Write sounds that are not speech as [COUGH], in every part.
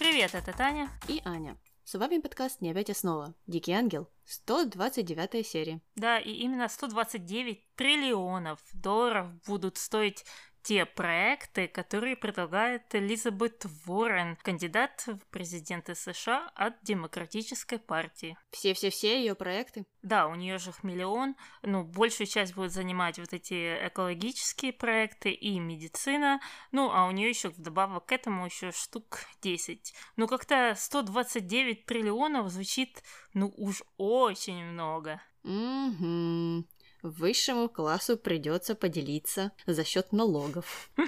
Привет, это Таня. И Аня. С вами подкаст «Не опять основа». Дикий ангел. 129 серия. Да, и именно 129 триллионов долларов будут стоить те проекты, которые предлагает Элизабет Уоррен, кандидат в президенты США от Демократической партии. Все-все-все ее проекты? Да, у нее же их миллион. Ну, большую часть будет занимать вот эти экологические проекты и медицина. Ну, а у нее еще вдобавок к этому еще штук 10. Ну, как-то 129 триллионов звучит, ну, уж очень много. Угу. Высшему классу придется поделиться за счет налогов. [LAUGHS]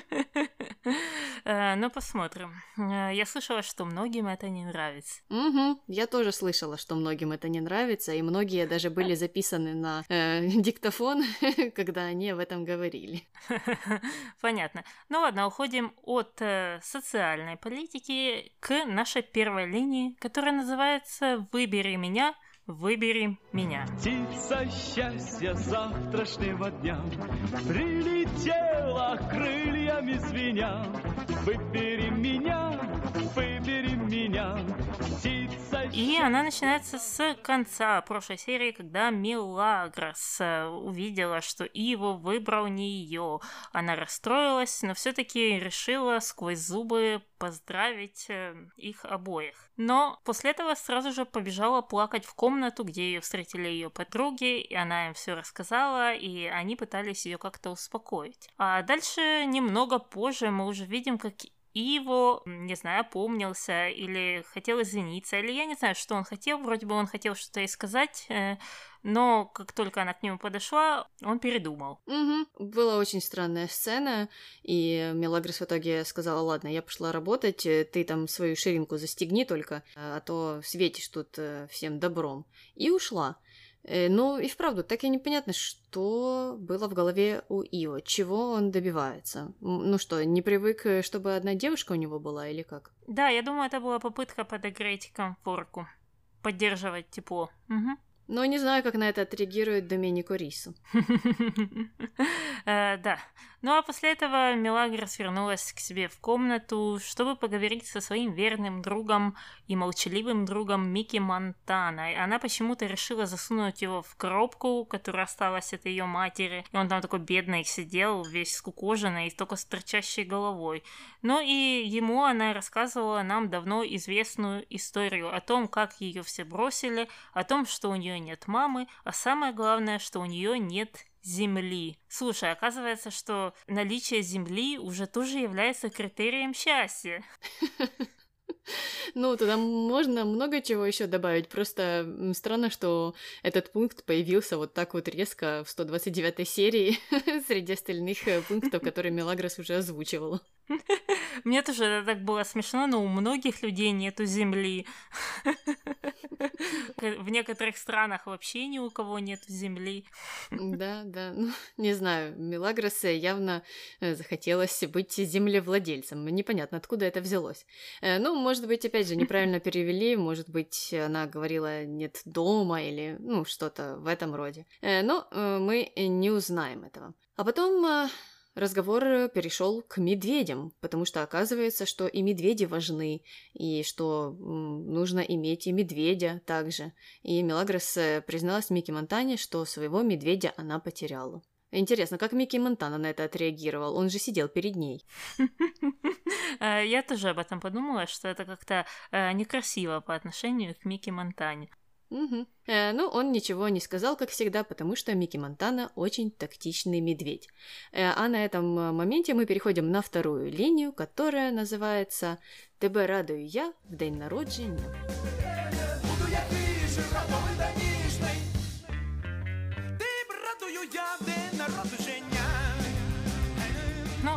Э, ну, посмотрим. Э, я слышала, что многим это не нравится. Угу, я тоже слышала, что многим это не нравится, и многие даже были записаны на э, [LAUGHS] диктофон, [LAUGHS] когда они об этом говорили. Понятно. Ну ладно, уходим от э, социальной политики к нашей первой линии, которая называется «Выбери меня», Выбери меня. Птица счастья завтрашнего дня Прилетела крыльями звеня Выбери меня, выбери меня Птица И она начинается с конца прошлой серии, когда Милагрос э, увидела, что Иво выбрал не ее. Она расстроилась, но все-таки решила сквозь зубы поздравить э, их обоих. Но после этого сразу же побежала плакать в комнату, где ее встретили ее подруги, и она им все рассказала, и они пытались ее как-то успокоить. А дальше немного позже мы уже видим, как Иво, не знаю, опомнился или хотел извиниться, или я не знаю, что он хотел, вроде бы он хотел что-то и сказать, э, но как только она к нему подошла, он передумал. Угу. Была очень странная сцена, и Мелагрос в итоге сказала, ладно, я пошла работать, э, ты там свою ширинку застегни только, а то светишь тут э, всем добром. И ушла. Э, ну и вправду, так и непонятно, что было в голове у Ио, чего он добивается. Ну что, не привык, чтобы одна девушка у него была или как? Да, я думаю, это была попытка подогреть комфорку, поддерживать тепло. Угу. Но не знаю, как на это отреагирует Доменико Рису. [LAUGHS] Э, да. Ну а после этого Мелагрос вернулась к себе в комнату, чтобы поговорить со своим верным другом и молчаливым другом Микки Монтана. Она почему-то решила засунуть его в коробку, которая осталась от ее матери. И он там такой бедный сидел, весь скукоженный, только с торчащей головой. Ну и ему она рассказывала нам давно известную историю о том, как ее все бросили, о том, что у нее нет мамы, а самое главное, что у нее нет земли. Слушай, оказывается, что наличие земли уже тоже является критерием счастья. [LAUGHS] Ну, туда можно много чего еще добавить. Просто странно, что этот пункт появился вот так вот резко в 129 серии [LAUGHS] среди остальных э, пунктов, [LAUGHS] которые Мелагрос уже озвучивала. Мне тоже так было смешно, но у многих людей нету земли. [LAUGHS] В некоторых странах вообще ни у кого нету земли. Да, да. Ну, [LAUGHS] не знаю, Мелагрос явно э, захотелось быть землевладельцем. Непонятно, откуда это взялось. Э, ну, может быть, опять же, неправильно [LAUGHS] перевели, может быть, она говорила «нет дома» или, ну, что-то в этом роде. Э, но мы не узнаем этого. А потом разговор э, перешел к медведям, потому что оказывается, что и медведи важны, и что нужно иметь и медведя также. И Мелагрос э, призналась Микки Монтане, что своего медведя она потеряла. Интересно, как Микки Монтана на это отреагировал? Он же сидел перед ней. [LAUGHS] Э, я тоже об этом подумала, что это как-то некрасиво по отношению к Микки Монтане. Угу. Э, ну, он ничего не сказал, как всегда, потому что Микки Монтана очень тактичный медведь. Э, а на этом э, моменте мы переходим на вторую линию, которая называется «Тебе радую я в день народження». Буду я тише,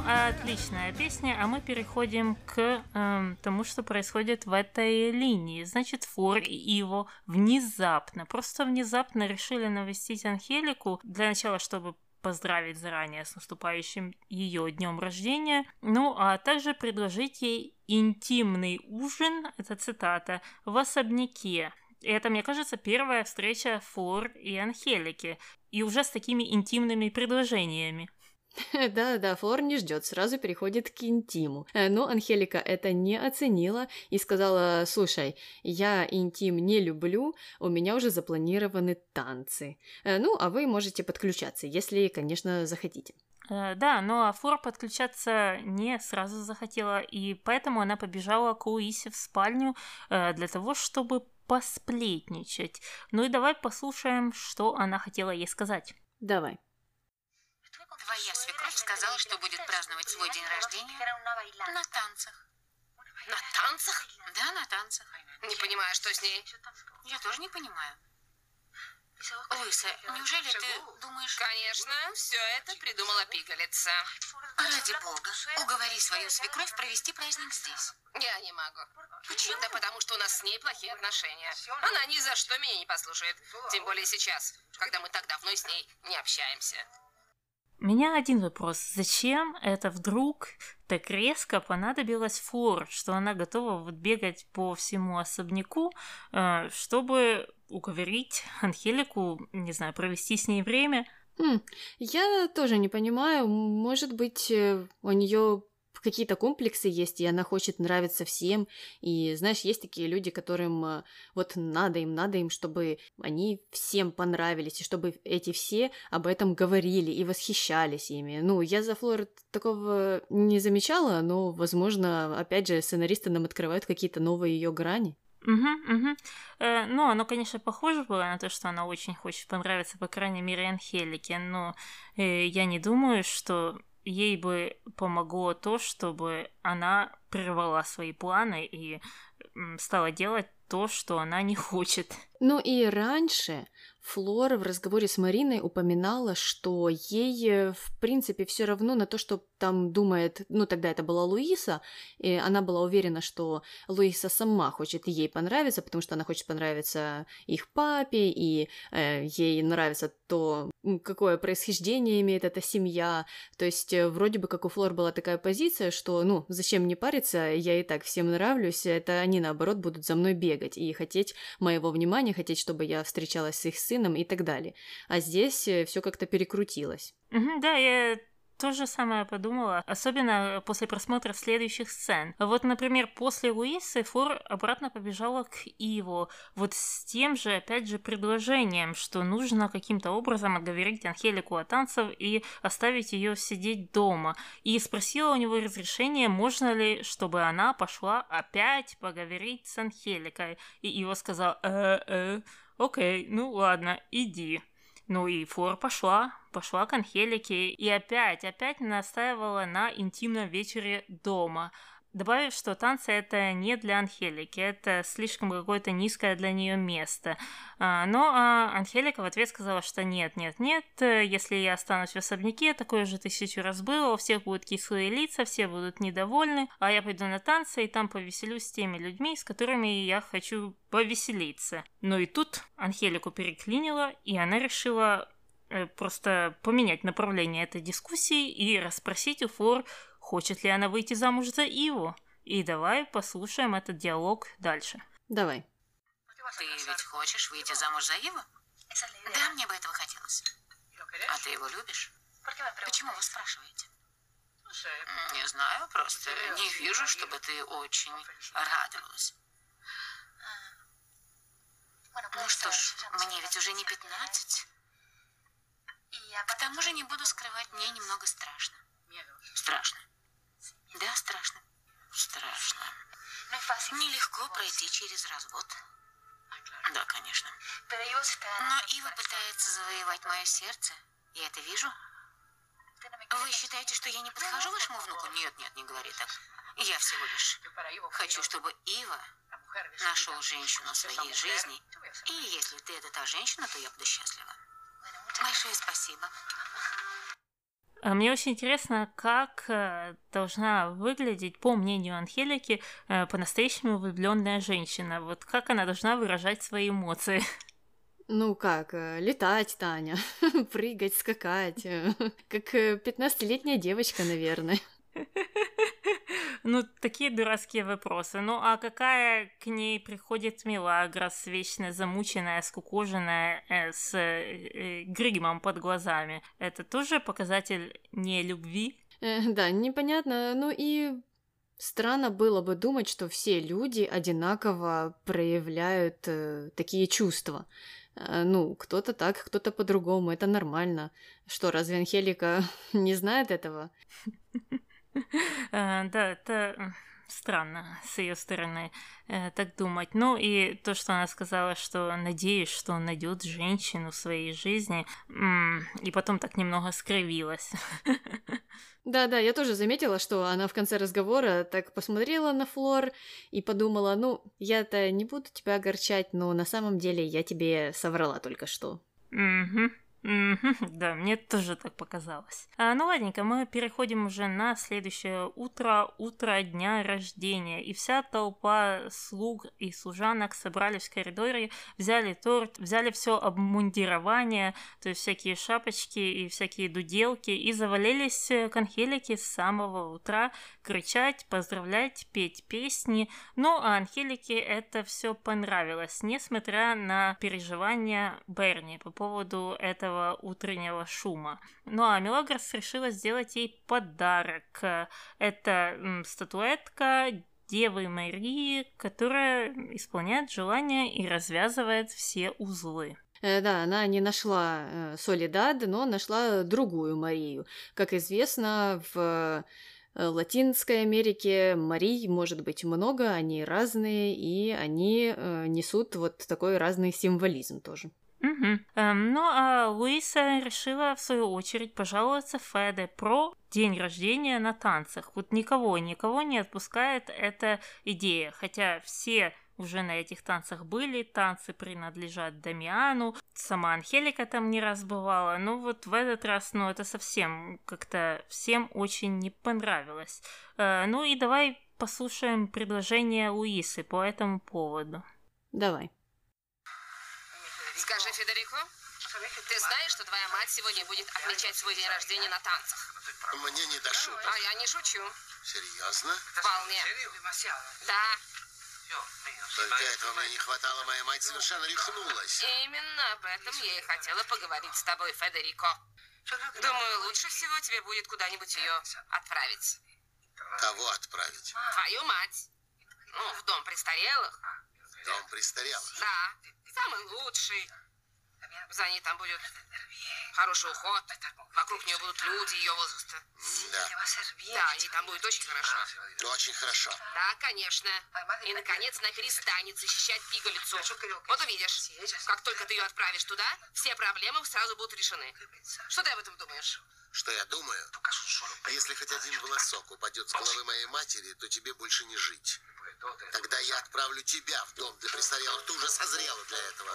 Отличная песня, а мы переходим к э, тому, что происходит в этой линии. Значит, Фор и его внезапно, просто внезапно решили навестить Анхелику для начала, чтобы поздравить заранее с наступающим ее днем рождения, ну а также предложить ей интимный ужин, это цитата, в особняке. Это, мне кажется, первая встреча Флор и Анхелики, и уже с такими интимными предложениями. [LAUGHS] Да-да, Флор не ждет, сразу переходит к интиму. Э, но Анхелика это не оценила и сказала, слушай, я интим не люблю, у меня уже запланированы танцы. Э, ну, а вы можете подключаться, если, конечно, захотите. Э, да, но Флор подключаться не сразу захотела, и поэтому она побежала к Луисе в спальню для того, чтобы посплетничать. Ну и давай послушаем, что она хотела ей сказать. Давай. Твоя свекровь сказала, что будет праздновать свой день рождения на танцах. На танцах? Да, на танцах. Не понимаю, что с ней. Я тоже не понимаю. Луиса, неужели ты думаешь... Конечно, все это придумала пигалица. Ради бога, уговори свою свекровь провести праздник здесь. Я не могу. Почему? Да потому что у нас с ней плохие отношения. Она ни за что меня не послушает. Тем более сейчас, когда мы так давно с ней не общаемся. Меня один вопрос. Зачем это вдруг так резко понадобилось Флор, что она готова вот бегать по всему особняку, э, чтобы уговорить Анхелику, не знаю, провести с ней время? Хм, я тоже не понимаю. Может быть, э, у нее какие-то комплексы есть, и она хочет нравиться всем. И знаешь, есть такие люди, которым э, вот надо им, надо им, чтобы они всем понравились, и чтобы эти все об этом говорили и восхищались ими. Ну, я за Флор такого не замечала, но, возможно, опять же, сценаристы нам открывают какие-то новые ее грани. Угу, угу. Э, ну, оно, конечно, похоже было на то, что она очень хочет понравиться, по крайней мере, Анхелике, но э, я не думаю, что ей бы помогло то, чтобы она прервала свои планы и стала делать то, что она не хочет. Ну и раньше Флора в разговоре с Мариной упоминала, что ей, э, в принципе, все равно на то, что там думает, ну тогда это была Луиса, и она была уверена, что Луиса сама хочет ей понравиться, потому что она хочет понравиться их папе, и э, ей нравится то, какое происхождение имеет эта семья. То есть э, вроде бы как у Флор была такая позиция, что, ну, зачем мне париться, я и так всем нравлюсь, это они, наоборот, будут за мной бегать и хотеть моего внимания, хотеть, чтобы я встречалась с их сыном и так далее. А здесь э, все как-то перекрутилось. Да, я то же самое подумала, особенно после просмотра следующих сцен. Вот, например, после Луисы Фор обратно побежала к Иву, вот с тем же, опять же, предложением, что нужно каким-то образом отговорить Анхелику от танцев и оставить ее сидеть дома. И спросила у него разрешение, можно ли, чтобы она пошла опять поговорить с Анхеликой. И Ива сказал, э-э, окей, ну ладно, иди. Ну и Флор пошла, пошла к Анхелике и опять, опять настаивала на интимном вечере дома. Добавив, что танцы это не для Анхелики, это слишком какое-то низкое для нее место. А, но а, Анхелика в ответ сказала, что нет, нет, нет, если я останусь в особняке, такое же тысячу раз было, у всех будут кислые лица, все будут недовольны, а я пойду на танцы и там повеселюсь с теми людьми, с которыми я хочу повеселиться. Но и тут Анхелику переклинило, и она решила э, просто поменять направление этой дискуссии и расспросить у Флор, хочет ли она выйти замуж за Иву. И давай послушаем этот диалог дальше. Давай. Ты ведь хочешь выйти замуж за Иву? Да, мне бы этого хотелось. А ты его любишь? Почему вы спрашиваете? Не знаю, просто не вижу, чтобы ты очень радовалась. Ну что ж, мне ведь уже не пятнадцать. К тому же не буду скрывать, мне немного страшно. Страшно. Да, страшно. Страшно. Нелегко пройти через развод. Да, конечно. Но Ива пытается завоевать мое сердце. Я это вижу. Вы считаете, что я не подхожу вашему внуку? Нет, нет, не говори так. Я всего лишь хочу, чтобы Ива нашел женщину своей жизни. И если ты это та женщина, то я буду счастлива. Большое спасибо. А мне очень интересно, как э, должна выглядеть, по мнению Анхелики, э, по-настоящему влюбленная женщина. Вот как она должна выражать свои эмоции. Ну как, э, летать, Таня, [LAUGHS] прыгать, скакать, [LAUGHS] как 15-летняя девочка, наверное. [LAUGHS] Ну, такие дурацкие вопросы. Ну, а какая к ней приходит Мелагрос, вечно замученная, скукоженная, э, с э, гримом под глазами? Это тоже показатель не любви? Э, да, непонятно. Ну и Странно было бы думать, что все люди одинаково проявляют э, такие чувства. Э, ну, кто-то так, кто-то по-другому, это нормально. Что, разве Анхелика [LAUGHS] не знает этого? [LAUGHS] [LAUGHS] Э, да, это странно с ее стороны э, так думать. Ну и то, что она сказала, что надеюсь, что он найдет женщину в своей жизни, и потом так немного скривилась. [LAUGHS] Да-да, я тоже заметила, что она в конце разговора так посмотрела на Флор и подумала, ну, я-то не буду тебя огорчать, но на самом деле я тебе соврала только что. Угу. Да, мне тоже так показалось. А, ну ладненько, мы переходим уже на следующее утро, утро дня рождения. И вся толпа слуг и служанок собрались в коридоре, взяли торт, взяли все обмундирование, то есть всякие шапочки и всякие дуделки, и завалились к Анхелике с самого утра кричать, поздравлять, петь песни. Ну, а Анхелике это все понравилось, несмотря на переживания Берни по поводу этого этого утреннего шума. Ну а Мелагрос решила сделать ей подарок. Это статуэтка Девы Марии, которая исполняет желания и развязывает все узлы. Э, да, она не нашла э, Солидад, но нашла другую Марию. Как известно, в э, Латинской Америке Марий может быть много, они разные, и они несут вот такой разный символизм тоже. Угу. Эм, ну а Луиса решила в свою очередь пожаловаться Феде про день рождения на танцах. Вот никого, никого не отпускает эта идея, хотя все уже на этих танцах были, танцы принадлежат Дамиану, сама Анхелика там не раз бывала, но вот в этот раз, ну, это совсем как-то всем очень не понравилось. Э, ну и давай послушаем предложение Луисы по этому поводу. Давай. Скажи, Федерико, ты знаешь, что твоя мать сегодня будет отмечать свой день рождения на танцах? Мне не до шуток. А я не шучу. Серьезно? Вполне. Да. Только этого мне не хватало, моя мать совершенно рехнулась. Именно об этом я и хотела поговорить с тобой, Федерико. Думаю, лучше всего тебе будет куда-нибудь ее отправить. Кого отправить? Твою мать. Ну, в дом престарелых. Дом престарелых? Да. Самый лучший. За ней там будет хороший уход. Вокруг нее будут люди ее возраста. Да. Да, ей там будет очень хорошо. Очень хорошо. Да, конечно. И, наконец, она перестанет защищать пигалицу. Вот увидишь, как только ты ее отправишь туда, все проблемы сразу будут решены. Что ты об этом думаешь? Что я думаю? Если хоть один волосок упадет с головы моей матери, то тебе больше не жить. Тогда я отправлю тебя в дом для престарелых. Ты уже созрела для этого.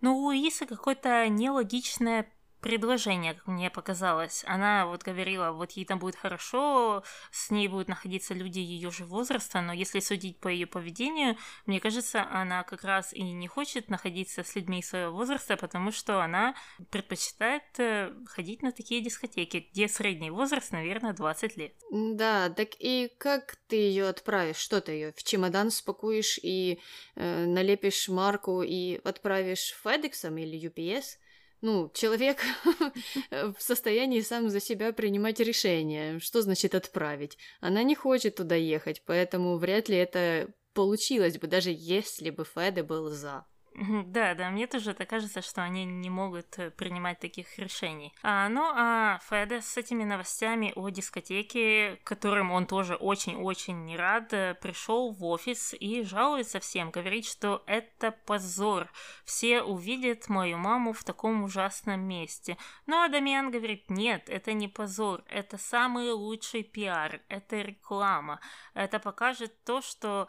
Ну, у Луисы какое-то нелогичное предложение, как мне показалось. Она вот говорила, вот ей там будет хорошо, с ней будут находиться люди ее же возраста, но если судить по ее поведению, мне кажется, она как раз и не хочет находиться с людьми своего возраста, потому что она предпочитает э, ходить на такие дискотеки, где средний возраст, наверное, 20 лет. Да, так и как ты ее отправишь? Что ты ее в чемодан спакуешь и э, налепишь марку и отправишь FedEx или UPS? Ну, человек [LAUGHS] в состоянии сам за себя принимать решения. Что значит отправить? Она не хочет туда ехать, поэтому вряд ли это получилось бы, даже если бы Феде был за. Да, да, мне тоже это кажется, что они не могут э, принимать таких решений. А, ну, а Феда с этими новостями о дискотеке, которым он тоже очень-очень не рад, э, пришел в офис и жалуется всем, говорит, что это позор. Все увидят мою маму в таком ужасном месте. Ну, а Дамиан говорит, нет, это не позор, это самый лучший пиар, это реклама. Это покажет то, что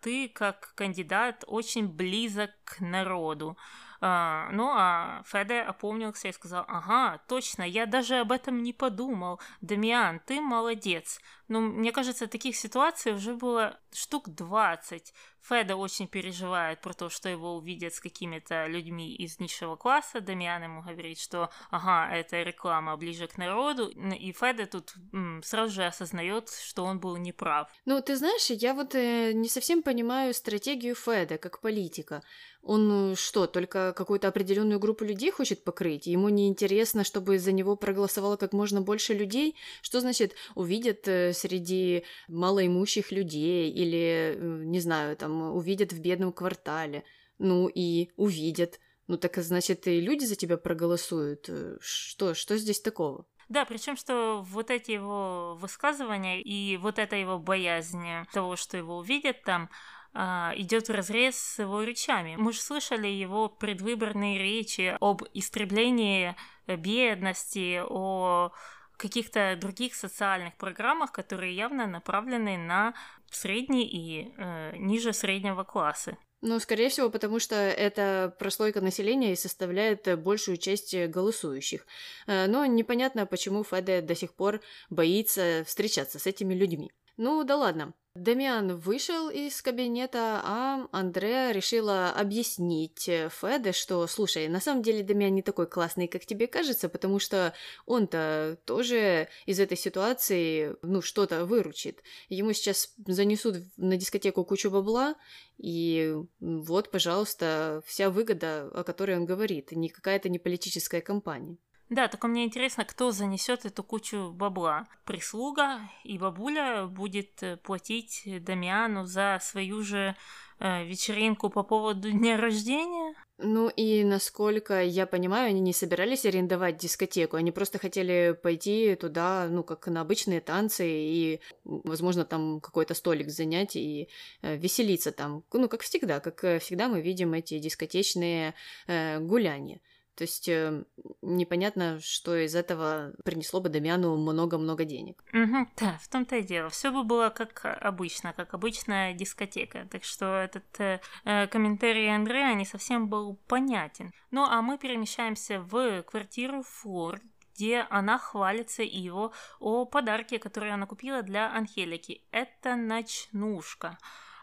ты как кандидат очень близок к народу. А, ну а Феде опомнился и сказал, ага, точно, я даже об этом не подумал. Дамиан, ты молодец. Ну, мне кажется, таких ситуаций уже было штук 20. Феда очень переживает про то, что его увидят с какими-то людьми из низшего класса. Дамиан ему говорит, что ага, это реклама ближе к народу. И Феда тут м, сразу же осознает, что он был неправ. Ну, ты знаешь, я вот э, не совсем понимаю стратегию Феда как политика. Он э, что, только какую-то определенную группу людей хочет покрыть? Ему не интересно, чтобы за него проголосовало как можно больше людей? Что значит увидят э, среди малоимущих людей или, э, не знаю, там, увидят в бедном квартале? Ну и увидят. Ну так значит и люди за тебя проголосуют. Что, что здесь такого? Да, причем что вот эти его высказывания и вот эта его боязнь того, что его увидят там, а, идет в разрез с его речами. Мы же слышали его предвыборные речи об истреблении бедности, о каких-то других социальных программах, которые явно направлены на средний и э, ниже среднего класса. Ну, скорее всего, потому что это прослойка населения и составляет большую часть голосующих. Э, но непонятно, почему Феде до сих пор боится встречаться с этими людьми. Ну да ладно. Дамиан вышел из кабинета, а Андреа решила объяснить Феде, что, слушай, на самом деле Дамиан не такой классный, как тебе кажется, потому что он-то тоже из этой ситуации, ну, что-то выручит. Ему сейчас занесут на дискотеку кучу бабла, и вот, пожалуйста, вся выгода, о которой он говорит, не какая-то не политическая кампания. Да, только мне интересно, кто занесет эту кучу бабла. Прислуга и бабуля будет э, платить Дамиану за свою же э, вечеринку по поводу дня рождения. Ну и насколько я понимаю, они не собирались арендовать дискотеку, они просто хотели пойти туда, ну, как на обычные танцы и, возможно, там какой-то столик занять и э, веселиться там. Ну, как всегда, как всегда мы видим эти дискотечные э, гуляния. То есть э, непонятно, что из этого принесло бы Дамиану много-много денег. Угу, да, в том-то и дело. Все бы было как обычно, как обычная дискотека. Так что этот э, э, комментарий Андрея не совсем был понятен. Ну а мы перемещаемся в квартиру Флор, где она хвалится его о подарке, который она купила для Анхелики. Это ночнушка.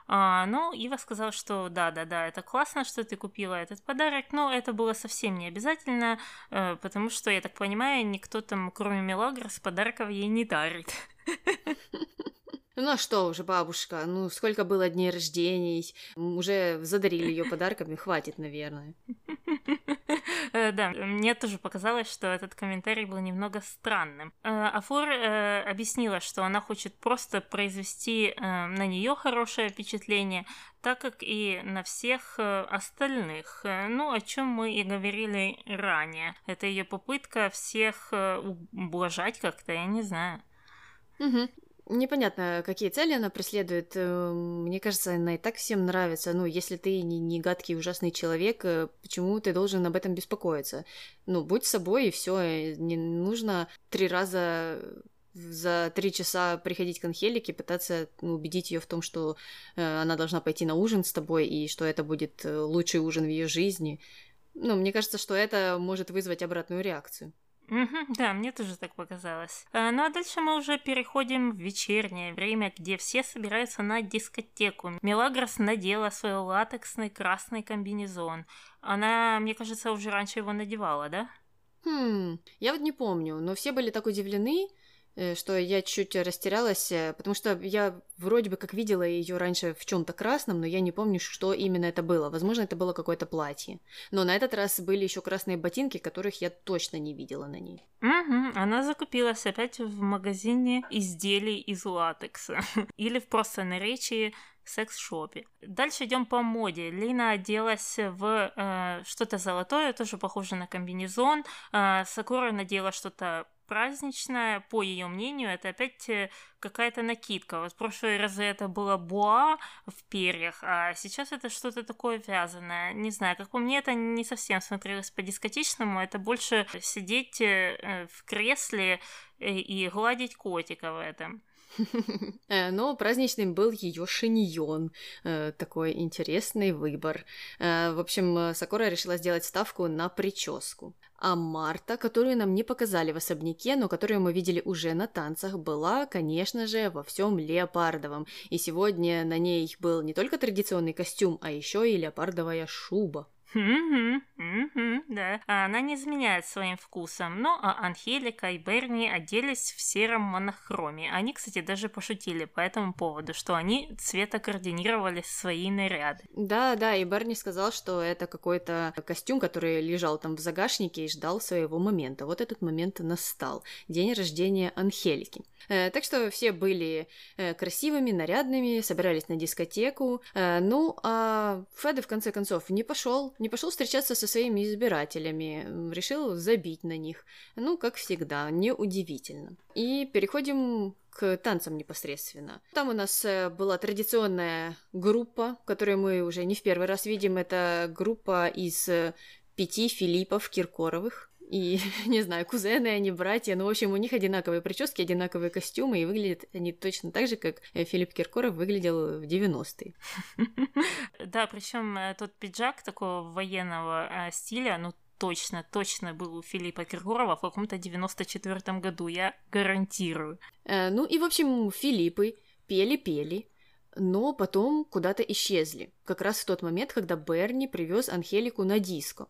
А, ну, Ива сказала, что да-да-да, это классно, что ты купила этот подарок, но это было совсем не обязательно, э, потому что, я так понимаю, никто там, кроме Мелагрос, подарков ей не дарит. [LAUGHS] Ну а что уже, бабушка, ну сколько было дней рождений, уже задарили ее подарками, хватит, наверное. [LAUGHS] Э, да, мне тоже показалось, что этот комментарий был немного странным. Э, Афур э, объяснила, что она хочет просто произвести на нее хорошее впечатление, так как и на всех остальных. Ну, о чем мы и говорили ранее. Это ее попытка всех ублажать как-то, я не знаю. Угу. Непонятно, какие цели она преследует. Э, мне кажется, она и так всем нравится. Ну, если ты не, не гадкий, ужасный человек, э, почему ты должен об этом беспокоиться? Ну, будь собой, и все. Э, не нужно три раза за три часа приходить к Анхелике, пытаться ну, убедить ее в том, что э, она должна пойти на ужин с тобой, и что это будет лучший ужин в ее жизни. Ну, мне кажется, что это может вызвать обратную реакцию. Угу, да, мне тоже так показалось. А, ну а дальше мы уже переходим в вечернее время, где все собираются на дискотеку. Мелагрос надела свой латексный красный комбинезон. Она, мне кажется, уже раньше его надевала, да? Хм, я вот не помню, но все были так удивлены, что я чуть растерялась, э, потому что я вроде бы как видела ее раньше в чем-то красном, но я не помню, что именно это было. Возможно, это было какое-то платье. Но на этот раз были еще красные ботинки, которых я точно не видела на ней. Угу, она закупилась опять в магазине изделий из латекса. [LAUGHS] Или в просто наречии секс-шопе. Дальше идем по моде. Лина оделась в э, что-то золотое, тоже похоже на комбинезон. Э, Сакура надела что-то праздничная, по ее мнению, это опять э, какая-то накидка. Вот в прошлый раз это было буа в перьях, а сейчас это что-то такое вязаное. Не знаю, как по мне, это не совсем смотрелось по-дискотичному, это больше сидеть э, в кресле э, и гладить котика в этом. [LAUGHS] Э, но праздничным был ее шиньон. Э, такой интересный выбор. Э, в общем, Сакура решила сделать ставку на прическу. А Марта, которую нам не показали в особняке, но которую мы видели уже на танцах, была, конечно же, во всем леопардовом. И сегодня на ней был не только традиционный костюм, а еще и леопардовая шуба. Угу, угу, да. А она не изменяет своим вкусом. Но а Анхелика и Берни оделись в сером монохроме. Они, кстати, даже пошутили по этому поводу, что они цветокоординировали свои наряды. Да, да, и Берни сказал, что это какой-то костюм, который лежал там в загашнике и ждал своего момента. Вот этот момент настал. День рождения Анхелики. Э, так что все были э, красивыми, нарядными, собирались на дискотеку. Э, ну, а Феда в конце концов не пошел, не пошел встречаться со своими избирателями, решил забить на них. Ну, как всегда, неудивительно. И переходим к танцам непосредственно. Там у нас была традиционная группа, которую мы уже не в первый раз видим. Это группа из пяти Филиппов Киркоровых. И, [LAUGHS] не знаю, кузены они, братья, ну, в общем, у них одинаковые прически, одинаковые костюмы, и выглядят они точно так же, как э, Филипп Киркоров выглядел в 90-е. [LAUGHS] Да, причем э, тот пиджак такого военного э, стиля, ну, точно, точно был у Филиппа Киркорова в каком-то 94-м году, я гарантирую. Ну и, в общем, Филиппы пели-пели, но потом куда-то исчезли. Как раз в тот момент, когда Берни привез Анхелику на диско.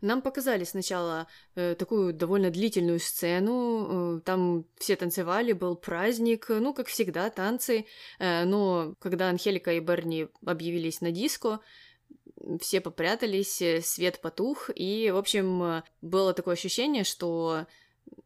Нам показали сначала э, такую довольно длительную сцену, э, там все танцевали, был праздник, ну, как всегда, танцы, э, но когда Анхелика и Берни объявились на диско, все попрятались, э, свет потух, и, в общем, э, было такое ощущение, что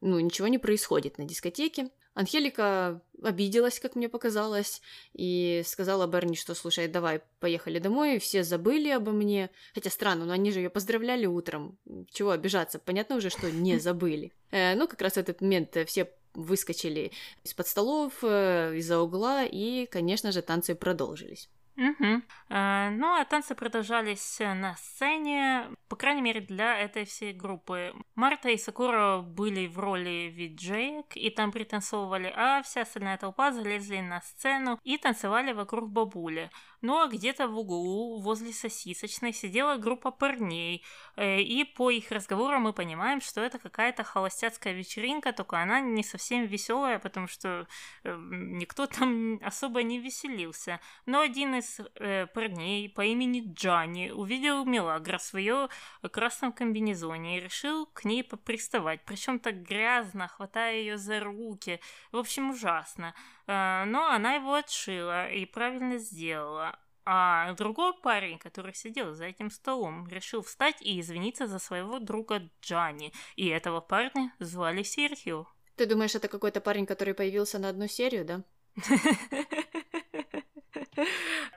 ну, ничего не происходит на дискотеке. Анхелика обиделась, как мне показалось, и сказала Берни, что, слушай, давай, поехали домой, все забыли обо мне. Хотя странно, но они же ее поздравляли утром. Чего обижаться? Понятно уже, что не [LAUGHS] забыли. Э, ну, как раз в этот момент все выскочили из-под столов, э, из-за угла, и, конечно же, танцы продолжились. Угу. Ну, а танцы продолжались на сцене, по крайней мере, для этой всей группы. Марта и Сакура были в роли виджеек и там пританцовывали, а вся остальная толпа залезли на сцену и танцевали вокруг бабули. Ну а где-то в углу, возле сосисочной, сидела группа парней, э, и по их разговорам мы понимаем, что это какая-то холостяцкая вечеринка, только она не совсем веселая, потому что э, никто там особо не веселился. Но один из э, парней по имени Джанни увидел Мелагрос в ее красном комбинезоне и решил к ней поприставать, причем так грязно, хватая ее за руки. В общем, ужасно. Э, но она его отшила и правильно сделала. А другой парень, который сидел за этим столом, решил встать и извиниться за своего друга Джани. И этого парня звали Серхио. Ты думаешь, это какой-то парень, который появился на одну серию, да? [LAUGHS]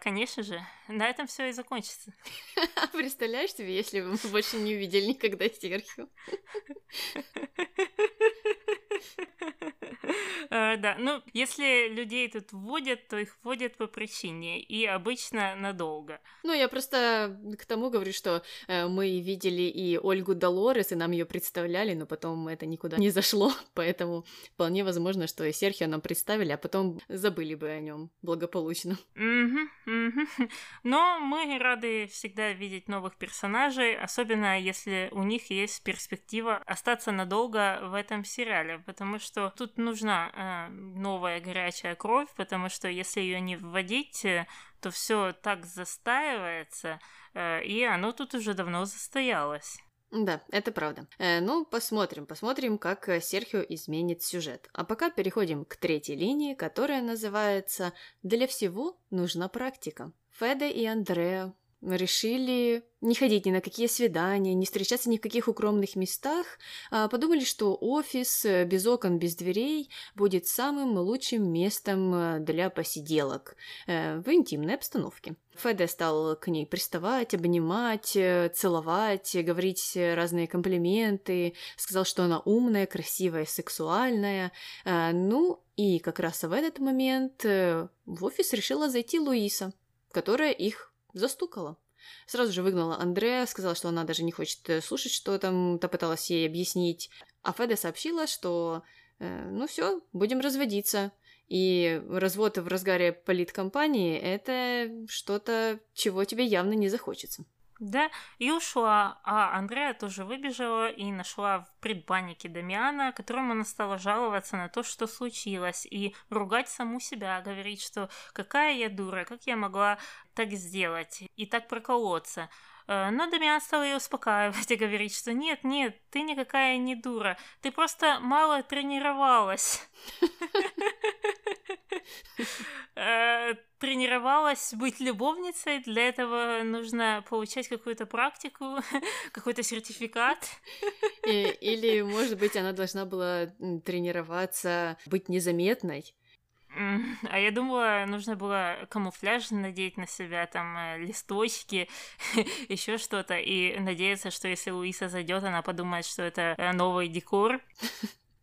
Конечно же, на этом все и закончится. [LAUGHS] Представляешь себе, если бы мы больше не увидели никогда Серхио? [LAUGHS] [LAUGHS] Э, да, ну, если людей тут вводят, то их вводят по причине, и обычно надолго. Ну, я просто к тому говорю, что э, мы видели и Ольгу Долорес, и нам ее представляли, но потом это никуда не зашло, [LAUGHS] поэтому вполне возможно, что и Серхио нам представили, а потом забыли бы о нем благополучно. [LAUGHS] Но мы рады всегда видеть новых персонажей, особенно если у них есть перспектива остаться надолго в этом сериале, потому что тут нужна э, новая горячая кровь, потому что если ее не вводить, э, то все так застаивается, э, и оно тут уже давно застоялось. Да, это правда. Э, ну, посмотрим, посмотрим, как э, Серхио изменит сюжет. А пока переходим к третьей линии, которая называется «Для всего нужна практика». Феде и Андреа решили не ходить ни на какие свидания, не встречаться ни в каких укромных местах, а подумали, что офис э, без окон, без дверей будет самым лучшим местом э, для посиделок э, в интимной обстановке. Феде стал к ней приставать, обнимать, целовать, говорить разные комплименты, сказал, что она умная, красивая, сексуальная. Ну и как раз в этот момент в офис решила зайти Луиса, которая их застукала. Сразу же выгнала Андрея, сказала, что она даже не хочет э, слушать, что там та пыталась ей объяснить. А Феда сообщила, что э, ну все, будем разводиться. И развод в разгаре политкомпании – это что-то, чего тебе явно не захочется. Да, и ушла, а Андрея тоже выбежала и нашла в предбаннике Дамиана, которому она стала жаловаться на то, что случилось, и ругать саму себя, говорить, что какая я дура, как я могла так сделать и так проколоться. Э, но Дамиан стал ее успокаивать и говорить, что нет, нет, ты никакая не дура, ты просто мало тренировалась. Э, тренировалась быть любовницей, для этого нужно получать какую-то практику, какой-то сертификат. Или, может быть, она должна была тренироваться быть незаметной. А я думала, нужно было камуфляж надеть на себя, там э, листочки, [LAUGHS] еще что-то, и надеяться, что если Луиса зайдет, она подумает, что это э, новый декор.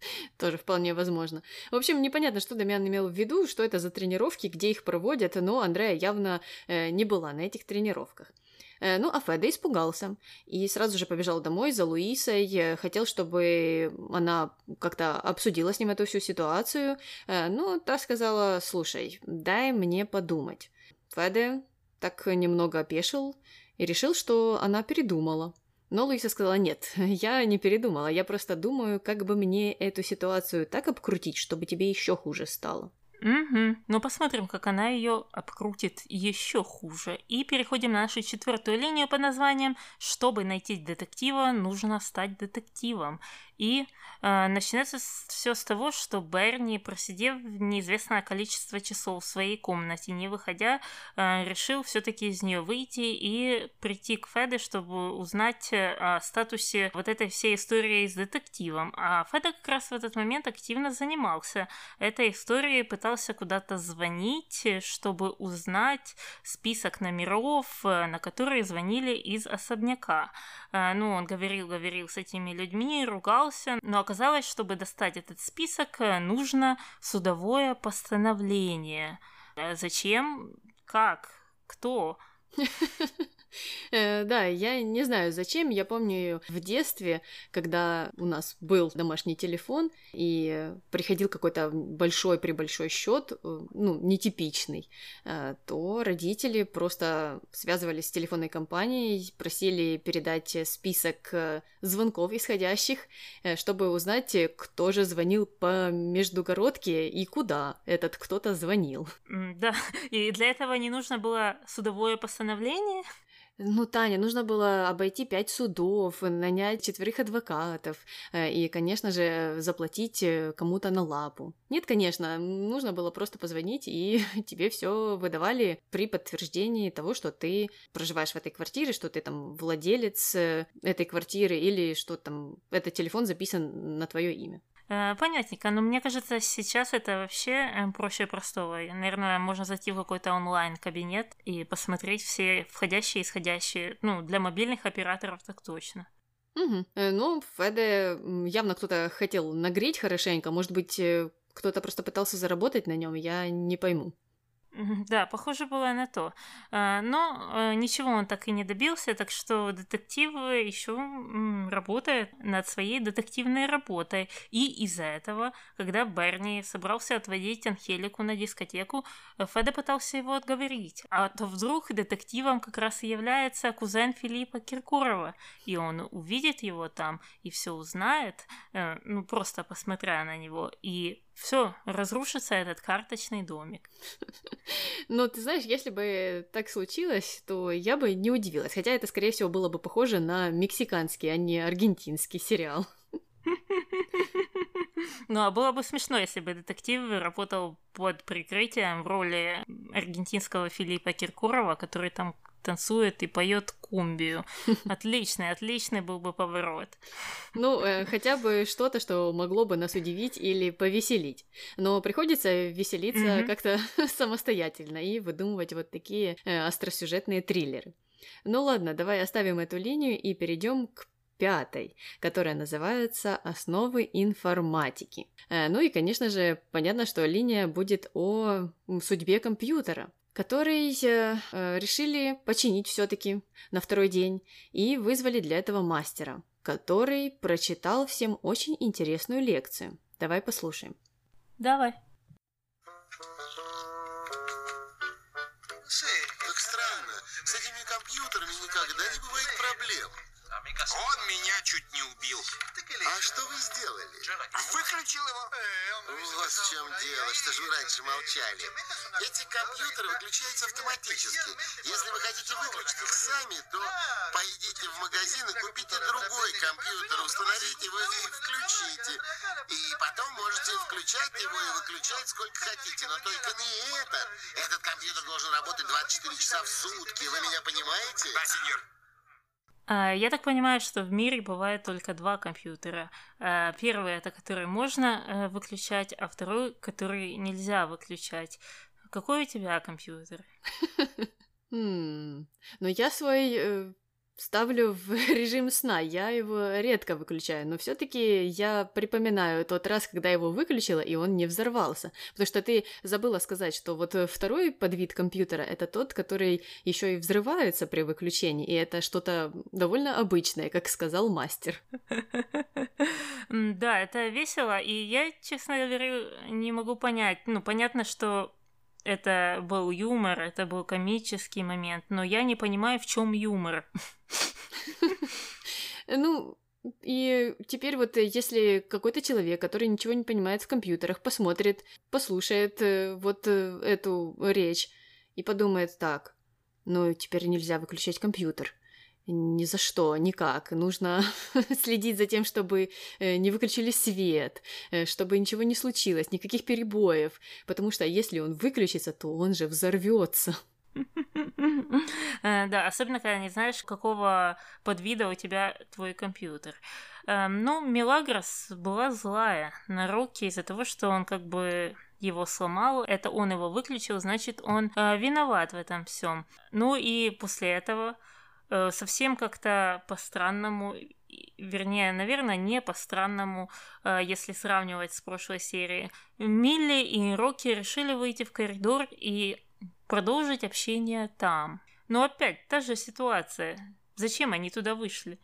[LAUGHS] Тоже вполне возможно. В общем, непонятно, что Дамиан имел в виду, что это за тренировки, где их проводят, но Андрея явно э, не была на этих тренировках. Э, ну, а Феда испугался и сразу же побежал домой за Луисой, э, хотел, чтобы она как-то обсудила с ним эту всю ситуацию, э, но та сказала, слушай, дай мне подумать. Феде так немного опешил и решил, что она передумала. Но Луиса сказала, нет, [LAUGHS] я не передумала, я просто думаю, как бы мне эту ситуацию так обкрутить, чтобы тебе еще хуже стало. Угу. Ну, посмотрим, как она ее обкрутит еще хуже. И переходим на нашу четвертую линию под названием «Чтобы найти детектива, нужно стать детективом». И э, начинается все с того, что Берни, просидев неизвестное количество часов в своей комнате, не выходя, э, решил все-таки из нее выйти и прийти к Феде, чтобы узнать э, о статусе вот этой всей истории с детективом. А Феда как раз в этот момент активно занимался этой историей, пытался куда-то звонить, чтобы узнать список номеров, э, на которые звонили из особняка. Э, ну, он говорил, говорил с этими людьми, ругался, но оказалось, чтобы достать этот список, э, нужно судовое постановление. Э, зачем? Как? Кто? [LAUGHS] Э, да, я не знаю зачем. Я помню в детстве, когда у нас был домашний телефон и приходил какой-то большой при большой счет, э, ну, нетипичный, э, то родители просто связывались с телефонной компанией, просили передать список звонков исходящих, чтобы узнать, кто же звонил по междугородке и куда этот кто-то звонил. Да, [LAUGHS] и для этого не нужно было судовое постановление. [LAUGHS] Ну, Таня, нужно было обойти пять судов, нанять четверых адвокатов э, и, конечно же, заплатить э, кому-то на лапу. Нет, конечно, нужно было просто позвонить, и [LAUGHS] тебе все выдавали при подтверждении того, что ты проживаешь в этой квартире, что ты там владелец э, этой квартиры, или что там этот телефон записан на твое имя. Э, понятненько, но мне кажется, сейчас это вообще э, проще простого. Наверное, можно зайти в какой-то онлайн-кабинет и посмотреть все входящие и исходящие. Ну, для мобильных операторов так точно. Угу. Ну, Феде явно кто-то хотел нагреть хорошенько. Может быть, кто-то просто пытался заработать на нем, я не пойму. Да, похоже было на то. А, но э, ничего он так и не добился, так что детектив еще работает над своей детективной работой. И из-за этого, когда Берни собрался отводить Анхелику на дискотеку, Феда пытался его отговорить. А то вдруг детективом как раз и является кузен Филиппа Киркорова, и он увидит его там и все узнает, э, ну просто посмотря на него, и все, разрушится этот карточный домик. [LAUGHS] [LAUGHS] Ну, ты знаешь, если бы так случилось, то я бы не удивилась. Хотя это, скорее всего, было бы похоже на мексиканский, а не аргентинский сериал. [LAUGHS] Ну, а было бы смешно, если бы детектив работал под прикрытием в роли аргентинского Филиппа Киркорова, который там танцует и поет кумбию. [LAUGHS] Отличный, отличный был бы поворот. Ну, э, хотя бы что-то, что могло бы нас удивить или повеселить. Но приходится веселиться mm-hmm. как-то [LAUGHS] самостоятельно и выдумывать вот такие э, остросюжетные триллеры. Ну ладно, давай оставим эту линию и перейдем к пятой, которая называется «Основы информатики». Э, ну и, конечно же, понятно, что линия будет о судьбе компьютера который э, э, решили починить все-таки на второй день и вызвали для этого мастера, который прочитал всем очень интересную лекцию. Давай послушаем. Давай. Выключил его. Вот в чем дело, что же вы раньше молчали. Эти компьютеры выключаются автоматически. Если вы хотите выключить их сами, то пойдите в магазин и купите другой компьютер, установите его и включите. И потом можете включать его и выключать сколько хотите, но только не этот. Этот компьютер должен работать 24 часа в сутки, вы меня понимаете? Да, сеньор. А, Я так понимаю, что в мире бывает только два компьютера. А, Первый это который можно э, выключать, а второй, который нельзя выключать. Какой у тебя компьютер? [LAUGHS] М, Но я свой э, ставлю в [LAUGHS] режим сна. Я его редко выключаю, но все-таки я припоминаю тот раз, когда его выключила, и он не взорвался. Потому что ты забыла сказать, что вот э, второй подвид компьютера это тот, который еще и взрывается при выключении, и это что-то довольно обычное, как сказал мастер. [LAUGHS] Да, это весело, и я, честно говоря, не могу понять. Ну, понятно, что это был юмор, это был комический момент, но я не понимаю, в чем юмор. Ну, и теперь вот э, если какой-то человек, который ничего не понимает в компьютерах, посмотрит, послушает э, вот э, эту речь и подумает так, ну, теперь нельзя выключать компьютер. Ни за что, никак. Нужно [LAUGHS] следить за тем, чтобы э, не выключили свет, э, чтобы ничего не случилось, никаких перебоев. Потому что если он выключится, то он же взорвется. [LAUGHS] Э, Да, особенно когда не знаешь, какого подвида у тебя твой компьютер. Ну, Мелагрос была злая на Рокки из-за того, что он как бы его сломал, это он его выключил, значит, он виноват в этом всем. Ну и после этого совсем как-то по-странному, вернее, наверное, не по-странному, э, если сравнивать с прошлой серией, Милли и Рокки решили выйти в коридор и продолжить общение там. Но опять та же ситуация. Зачем они туда вышли?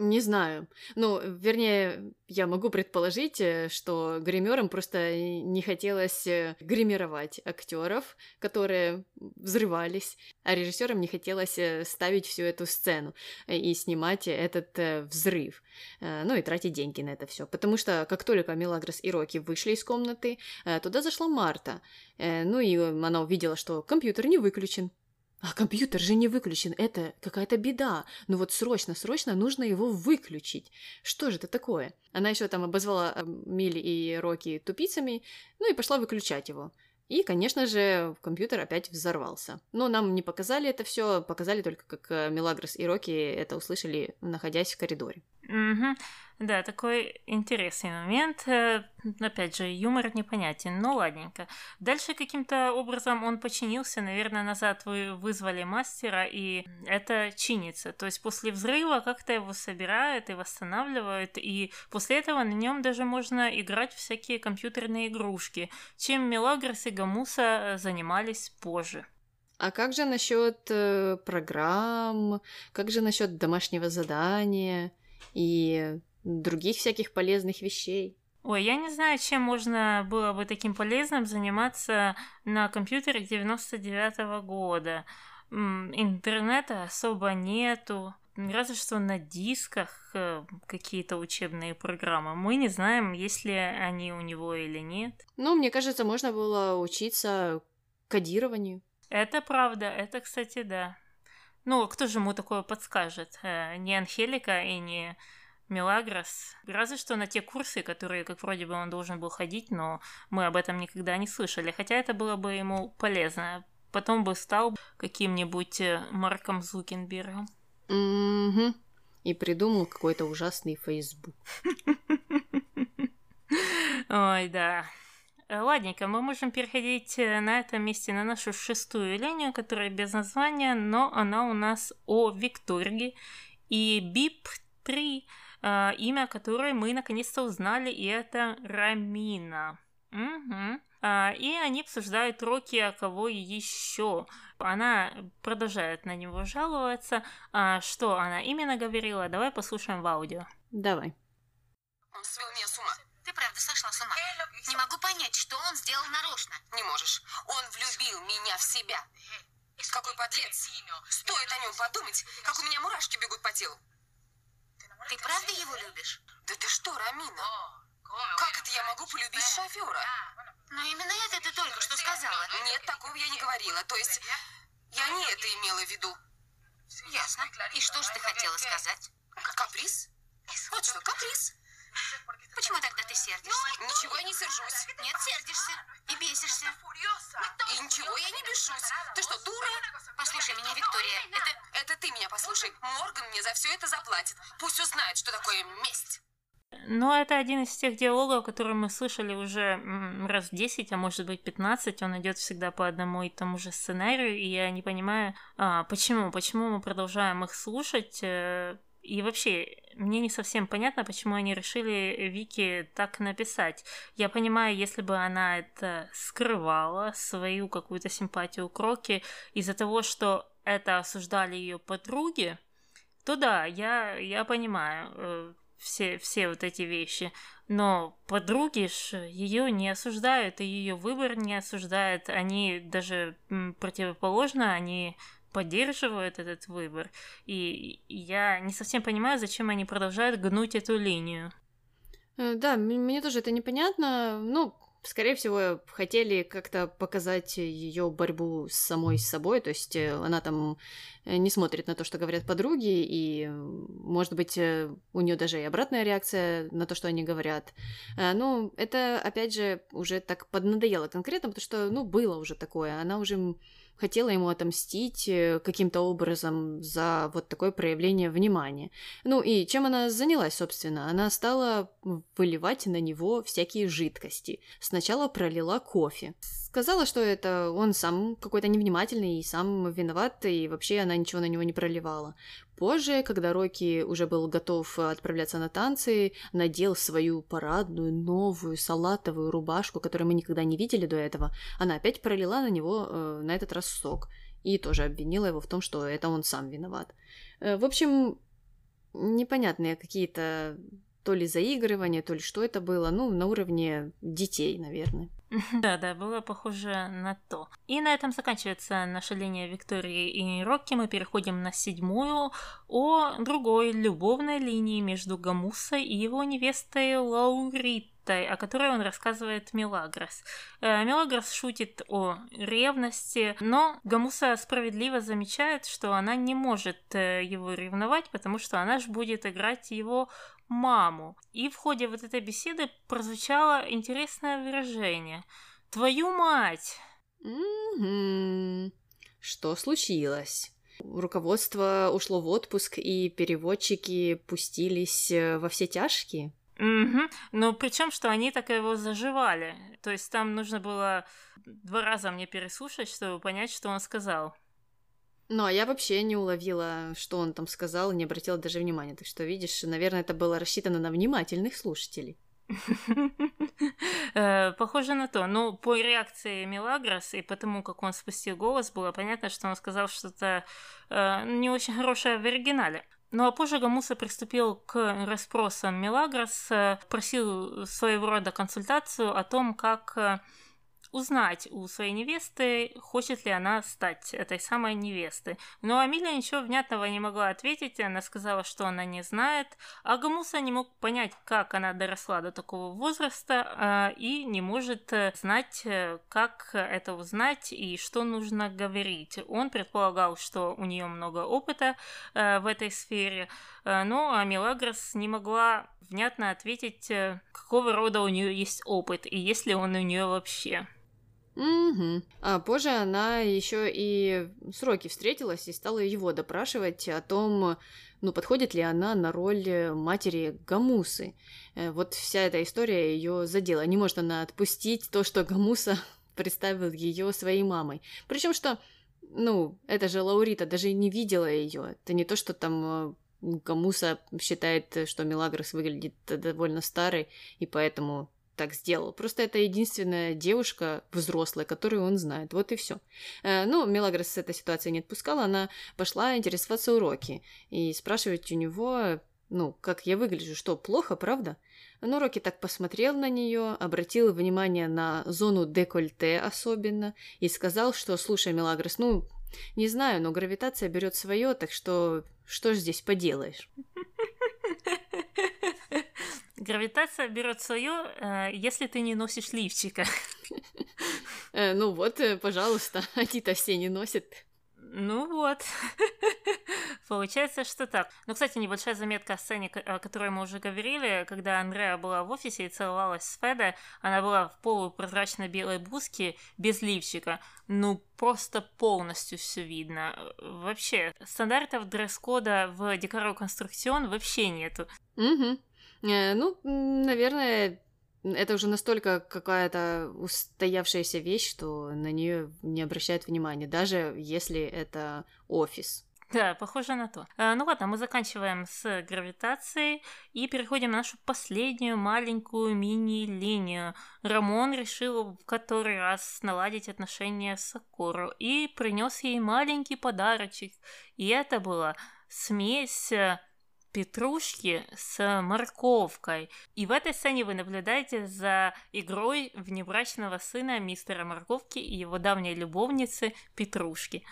Не знаю. Ну, вернее, я могу предположить, э, что гримерам просто не хотелось э, гримировать актеров, которые взрывались, а режиссерам не хотелось э, ставить всю эту сцену и снимать этот взрыв. Ну и тратить деньги на это все. Потому что как только Мелагрос и Рокки вышли из комнаты, туда зашла Марта. Ну и она увидела, что компьютер не выключен. А компьютер же не выключен, это какая-то беда. Ну вот срочно, срочно нужно его выключить. Что же это такое? Она еще там обозвала э, Милли и Рокки тупицами, ну и пошла выключать его. И, конечно же, компьютер опять взорвался. Но нам не показали это все, показали только, как э, Мелагрос и Рокки это услышали, находясь в коридоре. Мгм. Да, такой интересный момент. Э, Опять же, юмор непонятен, но ладненько. Дальше каким-то образом он починился, наверное, назад вы вызвали мастера, и это чинится. То есть после взрыва как-то его собирают и восстанавливают, и после этого на нем даже можно играть всякие компьютерные игрушки, чем Мелагрос и Гамуса занимались позже. А как же насчет э, программ? Как же насчет домашнего задания и других всяких полезных вещей? Ой, я не знаю, чем можно было бы таким полезным заниматься на компьютере 99 года. М, Интернета особо нету. Разве что на дисках э, какие-то учебные программы. Мы не знаем, есть ли они у него или нет. Ну, мне кажется, можно было учиться кодированию. Это правда, это, кстати, да. Ну, кто же ему такое подскажет? Э, Не Анхелика и не Мелагрос. Разве что на те курсы, которые, как вроде бы, он должен был ходить, но мы об этом никогда не слышали. Хотя это было бы ему полезно. Потом бы стал каким-нибудь э, Марком Зукенбергом. Мгм. И придумал какой-то ужасный Facebook. Ой, да. Ладненько, мы можем переходить э, на этом месте на нашу шестую линию, которая без названия, но она у нас о Викторге и БИП-3, э, имя которой мы наконец-то узнали, и это Рамина. А, И они обсуждают Рокки, а кого еще. Она продолжает на него жаловаться. А Что она именно говорила, давай послушаем в аудио. Давай. Он свел меня с ума. Ты правда сошла с ума? Не могу понять, что он сделал нарочно. Не можешь. Он влюбил меня в себя. Какой подлец. Стоит о нем подумать, как у меня мурашки бегут по телу. Ты правда его любишь? Да ты что, Рамина? Как это я могу полюбить шофера? Но именно это ты только что сказала. Нет, такого я не говорила. То есть, я не это имела в виду. Ясно. И что же ты хотела сказать? Каприз? Вот что, каприз. Почему тогда ты сердишься? Ничего я не сержусь. Нет, сердишься и бесишься. И ничего я не бешусь. Ты что, дура? Послушай меня, Виктория, это... Это ты меня послушай. Морган мне за все это заплатит. Пусть узнает, что такое месть. Но это один из тех диалогов, которые мы слышали уже раз в 10, а может быть 15. Он идет всегда по одному и тому же сценарию, и я не понимаю, а, почему, почему мы продолжаем их слушать. И вообще, мне не совсем понятно, почему они решили Вики так написать. Я понимаю, если бы она это скрывала, свою какую-то симпатию к Роки, из-за того, что это осуждали ее подруги, то да, я, я понимаю э, все, все вот эти вещи. Но подруги ж ее не осуждают, и ее выбор не осуждает. Они даже м, противоположно, они поддерживают этот выбор. И я не совсем понимаю, зачем они продолжают гнуть эту линию. Э, Да, мне тоже это непонятно. Ну, скорее всего, хотели как-то показать ее борьбу с самой собой, то есть э, она там э, не смотрит на то, что говорят подруги, и, может быть, у нее даже и обратная реакция на то, что они говорят. Ну, это, опять же, уже так поднадоело конкретно, потому что, ну, было уже такое. Она уже хотела ему отомстить э, каким-то образом за вот такое проявление внимания. Ну и чем она занялась, собственно? Она стала выливать на него всякие жидкости. Сначала пролила кофе. Сказала, что это он сам какой-то невнимательный и сам виноват, и вообще она ничего на него не проливала. Позже, когда Рокки уже был готов отправляться на танцы, надел свою парадную новую салатовую рубашку, которую мы никогда не видели до этого, она опять пролила на него э, на этот раз сок и тоже обвинила его в том, что это он сам виноват. Э, в общем, непонятные какие-то то ли заигрывания, то ли что это было, ну, на уровне детей, наверное. [LAUGHS] Да, да, было похоже на то. И на этом заканчивается наша линия Виктории и Рокки. Мы переходим на седьмую о другой любовной линии между Гамусой и его невестой Лауритой, о которой он рассказывает Мелагрос. Э, Мелагрос шутит о ревности, но Гамуса справедливо замечает, что она не может э, его ревновать, потому что она же будет играть его маму. И в ходе вот этой беседы прозвучало интересное выражение. «Твою мать!» Мгм. Что случилось? Руководство ушло в отпуск, и переводчики пустились э, во все тяжкие? Угу. Но причем, что они так его заживали. То есть там нужно было два раза мне переслушать, чтобы понять, что он сказал. Ну, а я вообще не уловила, что он там сказал, не обратила даже внимания. Так что, видишь, наверное, это было рассчитано на внимательных слушателей. Э, Похоже на то. Ну, по реакции Мелагрос и потому, как он спустил голос, было понятно, что он сказал что-то э, не очень хорошее в оригинале. Ну а позже Гамуса приступил к расспросам Мелагрос, э, просил своего рода консультацию о том, как э, узнать у своей невесты, хочет ли она стать этой самой невестой. Но Амилия ничего внятного не могла ответить, она сказала, что она не знает, а Гамуса не мог понять, как она доросла до такого возраста э, и не может э, знать, э, как это узнать и что нужно говорить. Он предполагал, что у нее много опыта э, в этой сфере, но а Мелагрос не могла внятно ответить, какого рода у нее есть опыт и есть ли он у нее вообще. Угу. А позже она еще и с Рокки встретилась и стала его допрашивать о том, ну, подходит ли она на роль э, матери Гамусы. Э, Вот вся эта история ее задела. Не может она отпустить то, что Гамуса [LAUGHS] представил ее своей мамой. Причем что, ну, это же Лаурита даже не видела ее. Это не то, что там э, Гамуса считает, что Мелагрос выглядит довольно старой, и поэтому так сделал. Просто это единственная девушка взрослая, которую он знает. Вот и все. Ну, Мелагрос с этой ситуации не отпускала, она пошла интересоваться уроки и спрашивать у него, ну, как я выгляжу, что, плохо, правда? Но Рокки так посмотрел на нее, обратил внимание на зону декольте особенно и сказал, что, слушай, Мелагрос, ну, не знаю, но гравитация берет свое, так что что ж здесь поделаешь? [LAUGHS] Гравитация берет свое, э, если ты не носишь лифчика. Э, ну вот, э, пожалуйста, [LAUGHS] они-то все не носят. Ну вот. [LAUGHS] Получается, что так. Ну, кстати, небольшая заметка о сцене, о которой мы уже говорили, когда Андреа была в офисе и целовалась с Федой, она была в полупрозрачной белой блузке без лифчика. Ну, просто полностью все видно. Вообще, стандартов дресс-кода в Декоро Конструкцион вообще нету. Угу. Ну, наверное, это уже настолько какая-то устоявшаяся вещь, что на нее не обращают внимания, даже если это офис. Да, похоже на то. А, ну ладно, мы заканчиваем с гравитацией и переходим на нашу последнюю маленькую мини-линию. Рамон решил в который раз наладить отношения с Сакуру и принес ей маленький подарочек. И это была смесь э, петрушки с морковкой. И в этой сцене вы наблюдаете за игрой внебрачного сына мистера Морковки и его давней любовницы Петрушки.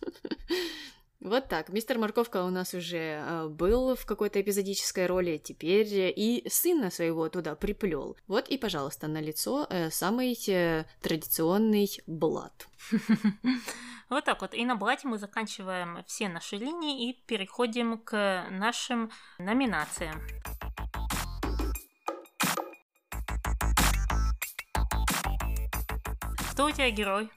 [LAUGHS] Вот так. Мистер Морковка у нас уже э, был в какой-то эпизодической роли, теперь и сына своего туда приплел. Вот и, пожалуйста, на лицо э, самый э, традиционный блат. [LAUGHS] Вот так вот. И на блате мы заканчиваем все наши линии и переходим к нашим номинациям. Кто у тебя герой?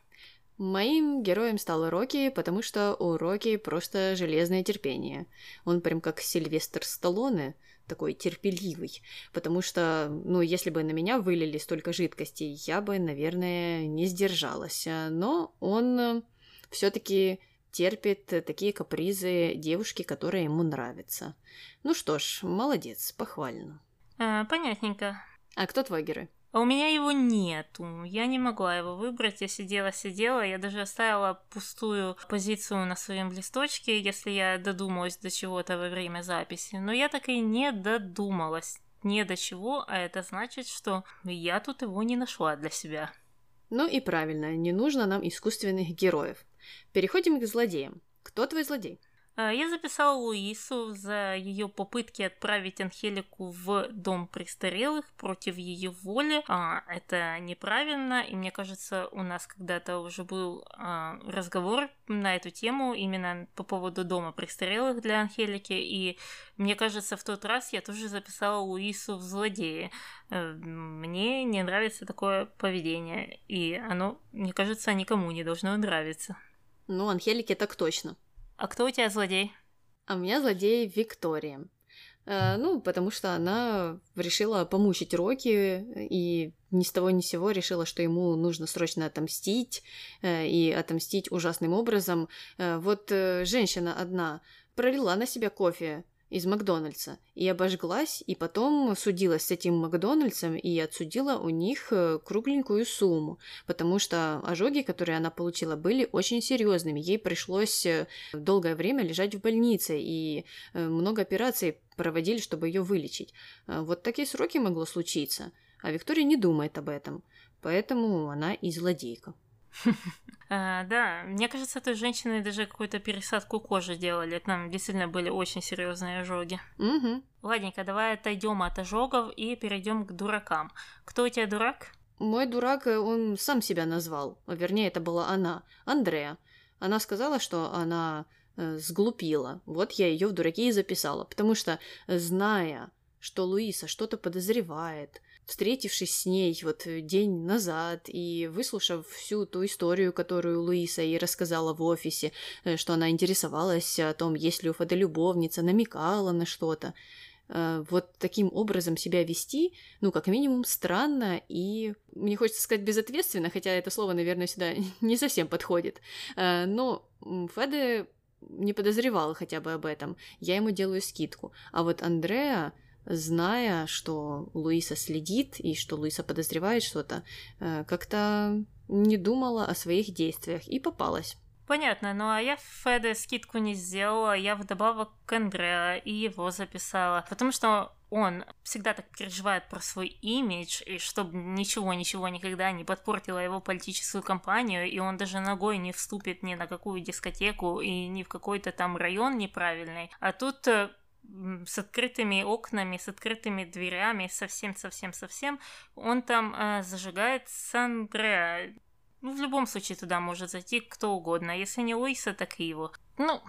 Моим героем стал Рокки, потому что у Рокки просто железное терпение. Он прям как Сильвестр Сталлоне, такой терпеливый. Потому что, ну, если бы на меня вылили столько жидкостей, я бы, наверное, не сдержалась. Но он все-таки терпит такие капризы девушки, которая ему нравится. Ну что ж, молодец, похвально. А, понятненько. А кто твой герой? А у меня его нету. Я не могла его выбрать. Я сидела-сидела. Я даже оставила пустую позицию на своем листочке, если я додумалась до чего-то во время записи. Но я так и не додумалась. Не до чего, а это значит, что я тут его не нашла для себя. Ну и правильно, не нужно нам искусственных героев. Переходим к злодеям. Кто твой злодей? А, я записала Луису за ее попытки отправить Анхелику в дом престарелых против ее воли. А, это неправильно, и мне кажется, у нас когда-то уже был а, разговор на эту тему именно по поводу дома престарелых для Анхелики, и мне кажется, в тот раз я тоже записала Луису в злодеи. Э, мне не нравится такое поведение, и оно, мне кажется, никому не должно нравиться. Ну, Анхелике так точно. А кто у тебя злодей? А у меня злодей Виктория. Э, ну, потому что она решила помучить Рокки и ни с того ни с сего решила, что ему нужно срочно отомстить э, и отомстить ужасным образом. Э, вот э, женщина одна пролила на себя кофе из Макдональдса и обожглась, и потом судилась с этим Макдональдсом и отсудила у них э, кругленькую сумму, потому что ожоги, которые она получила, были очень серьезными. Ей пришлось э, долгое время лежать в больнице, и э, много операций проводили, чтобы ее вылечить. Вот такие сроки могло случиться, а Виктория не думает об этом, поэтому она и злодейка. [LAUGHS] А, да, мне кажется, этой женщиной даже какую-то пересадку кожи делали. Там действительно были очень серьезные ожоги. Угу. Ладненько, давай отойдем от ожогов и перейдем к дуракам. Кто у тебя дурак? Мой дурак, э, он сам себя назвал. Вернее, это была она, Андрея. Она сказала, что она э, сглупила. Вот я ее в дураке и записала. Потому что, зная, что Луиса что-то подозревает, встретившись с ней вот э, день назад и выслушав всю ту историю, которую Луиса ей рассказала в офисе, э, что она интересовалась о том, есть ли у Фаде любовница, намекала на что-то, э, вот таким образом себя вести, ну, как минимум, странно и, мне хочется сказать, безответственно, хотя это слово, наверное, сюда [LAUGHS] не совсем подходит. Но Феде не подозревал хотя бы об этом. Я ему делаю скидку. А вот Андреа зная, что Луиса следит и что Луиса подозревает что-то, э, как-то не думала о своих действиях и попалась. Понятно, ну а я Феде скидку не сделала, я вдобавок к Андреа и его записала, потому что он всегда так переживает про свой имидж, и чтобы ничего-ничего никогда не подпортило его политическую кампанию, и он даже ногой не вступит ни на какую дискотеку и ни в какой-то там район неправильный. А тут э, с открытыми окнами, с открытыми дверями, совсем-совсем-совсем, он там э, зажигает Сан-Андреа. Ну, в любом случае туда может зайти кто угодно. Если не Луиса, так и его. Ну,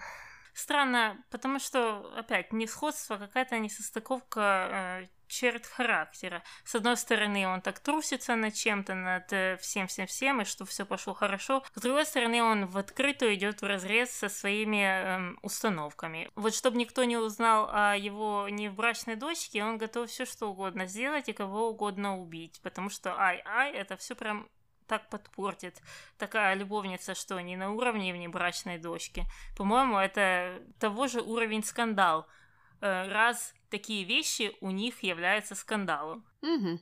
странно, потому что, опять, несходство, какая-то несостыковка э, черт характера. С одной стороны, он так трусится над чем-то, над э, всем-всем-всем, и что все пошло хорошо. С другой стороны, он в открытую идет в разрез со своими эм, установками. Вот чтобы никто не узнал о его невбрачной дочке, он готов все что угодно сделать и кого угодно убить, потому что ай-ай, это все прям так подпортит. Такая любовница, что не на уровне внебрачной дочки. По-моему, это того же уровень скандал. Э, раз такие вещи у них являются скандалом. Угу.